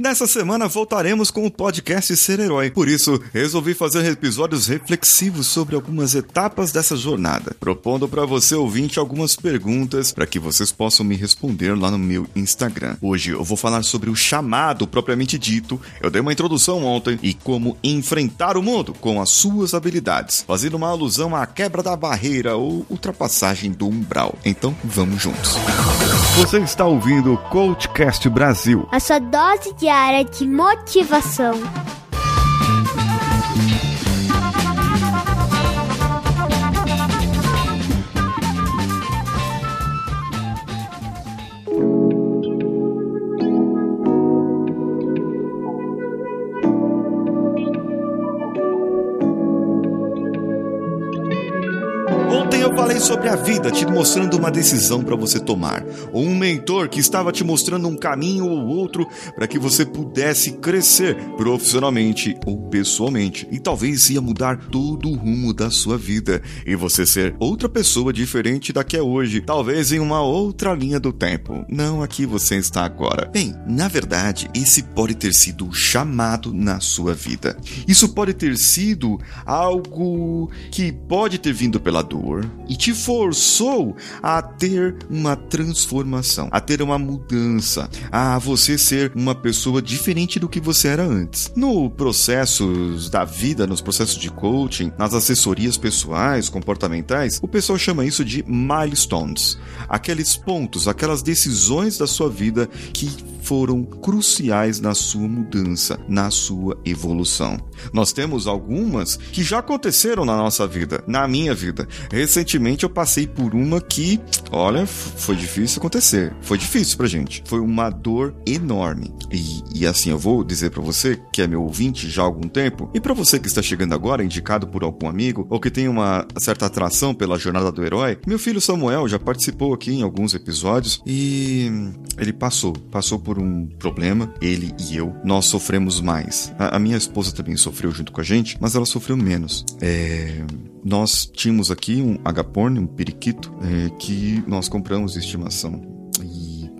Nessa semana voltaremos com o podcast Ser Herói. Por isso, resolvi fazer episódios reflexivos sobre algumas etapas dessa jornada, propondo para você ouvinte algumas perguntas para que vocês possam me responder lá no meu Instagram. Hoje eu vou falar sobre o chamado propriamente dito. Eu dei uma introdução ontem e como enfrentar o mundo com as suas habilidades, fazendo uma alusão à quebra da barreira ou ultrapassagem do umbral. Então, vamos juntos. Você está ouvindo o Coachcast Brasil. A sua dose diária de motivação. Eu falei sobre a vida, te mostrando uma decisão para você tomar, ou um mentor que estava te mostrando um caminho ou outro para que você pudesse crescer profissionalmente ou pessoalmente, e talvez ia mudar todo o rumo da sua vida e você ser outra pessoa diferente da que é hoje, talvez em uma outra linha do tempo, não aqui você está agora. Bem, na verdade, esse pode ter sido o chamado na sua vida. Isso pode ter sido algo que pode ter vindo pela dor e te forçou a ter uma transformação, a ter uma mudança, a você ser uma pessoa diferente do que você era antes. No processos da vida, nos processos de coaching, nas assessorias pessoais, comportamentais, o pessoal chama isso de milestones, aqueles pontos, aquelas decisões da sua vida que foram cruciais na sua mudança, na sua evolução. Nós temos algumas que já aconteceram na nossa vida, na minha vida. Recentemente eu passei por uma que, olha, foi difícil acontecer. Foi difícil pra gente. Foi uma dor enorme. E, e assim, eu vou dizer para você, que é meu ouvinte já há algum tempo, e para você que está chegando agora, indicado por algum amigo, ou que tem uma certa atração pela jornada do herói, meu filho Samuel já participou aqui em alguns episódios e ele passou, passou por um problema, ele e eu, nós sofremos mais. A, a minha esposa também sofreu junto com a gente, mas ela sofreu menos. É nós tínhamos aqui um agaporn, um periquito, é, que nós compramos de estimação.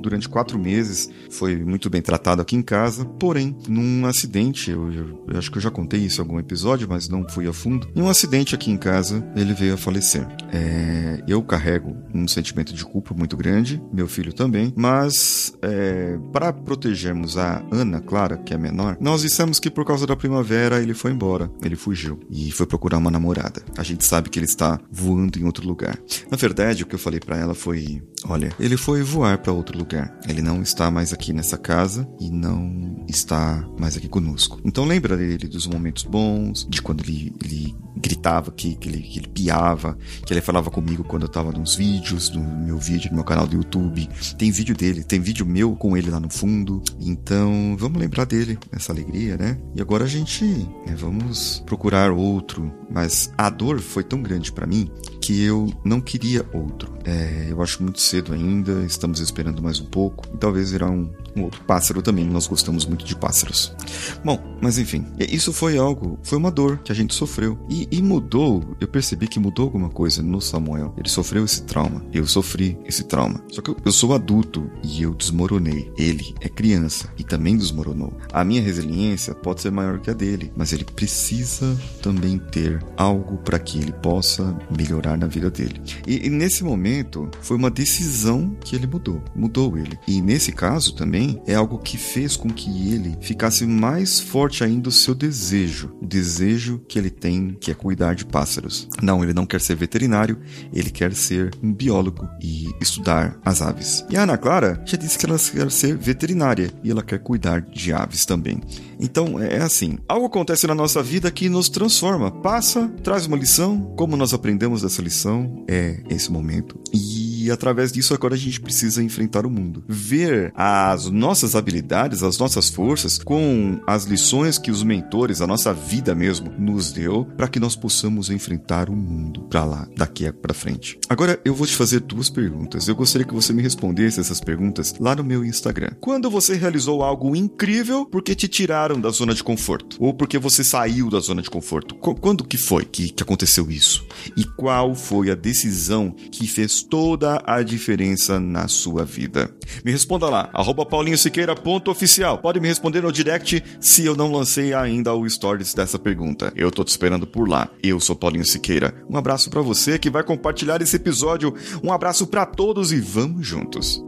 Durante quatro meses foi muito bem tratado aqui em casa, porém, num acidente, eu, eu, eu, acho que eu já contei isso em algum episódio, mas não fui a fundo. Em um acidente aqui em casa, ele veio a falecer. É, eu carrego um sentimento de culpa muito grande, meu filho também, mas é, para protegermos a Ana Clara, que é menor, nós dissemos que por causa da primavera ele foi embora, ele fugiu e foi procurar uma namorada. A gente sabe que ele está voando em outro lugar. Na verdade, o que eu falei para ela foi: olha, ele foi voar para outro lugar. Ele não está mais aqui nessa casa e não está mais aqui conosco. Então lembra dele dos momentos bons, de quando ele, ele gritava, que, que, ele, que ele piava, que ele falava comigo quando eu tava nos vídeos, no meu vídeo, no meu canal do YouTube. Tem vídeo dele, tem vídeo meu com ele lá no fundo. Então vamos lembrar dele, essa alegria, né? E agora a gente né, vamos procurar outro. Mas a dor foi tão grande para mim que eu não queria outro. É, eu acho muito cedo ainda, estamos esperando mais um pouco e talvez virá um, um outro pássaro também. Nós gostamos muito de pássaros. Bom, mas enfim, isso foi algo, foi uma dor que a gente sofreu e, e mudou. Eu percebi que mudou alguma coisa no Samuel. Ele sofreu esse trauma, eu sofri esse trauma. Só que eu, eu sou adulto e eu desmoronei. Ele é criança e também desmoronou. A minha resiliência pode ser maior que a dele, mas ele precisa também ter algo para que ele possa melhorar na vida dele. E, e, nesse momento foi uma decisão que ele mudou, mudou ele. E nesse caso também é algo que fez com que ele ficasse mais forte ainda o seu desejo, o desejo que ele tem, que é cuidar de pássaros. Não, ele não quer ser veterinário, ele quer ser um biólogo e estudar as aves. E a Ana Clara já disse que ela quer ser veterinária e ela quer cuidar de aves também. Então é assim, algo acontece na nossa vida que nos transforma, passa, traz uma lição, como nós aprendemos dessa lição é esse momento. E através disso agora a gente precisa enfrentar o mundo. Ver as nossas habilidades, as nossas forças com as lições que os mentores, a nossa vida mesmo, nos deu para que nós possamos enfrentar o mundo para lá, daqui para frente. Agora eu vou te fazer duas perguntas. Eu gostaria que você me respondesse essas perguntas lá no meu Instagram. Quando você realizou algo incrível porque te tiraram da zona de conforto ou porque você saiu da zona de conforto? Quando que foi que, que aconteceu isso? E qual foi a decisão que fez toda a diferença na sua vida? Me responda lá, paulinhosiqueira.oficial. Pode me responder no direct se eu não lancei ainda o stories dessa pergunta. Eu tô te esperando por lá. Eu sou Paulinho Siqueira. Um abraço para você que vai compartilhar esse episódio. Um abraço para todos e vamos juntos.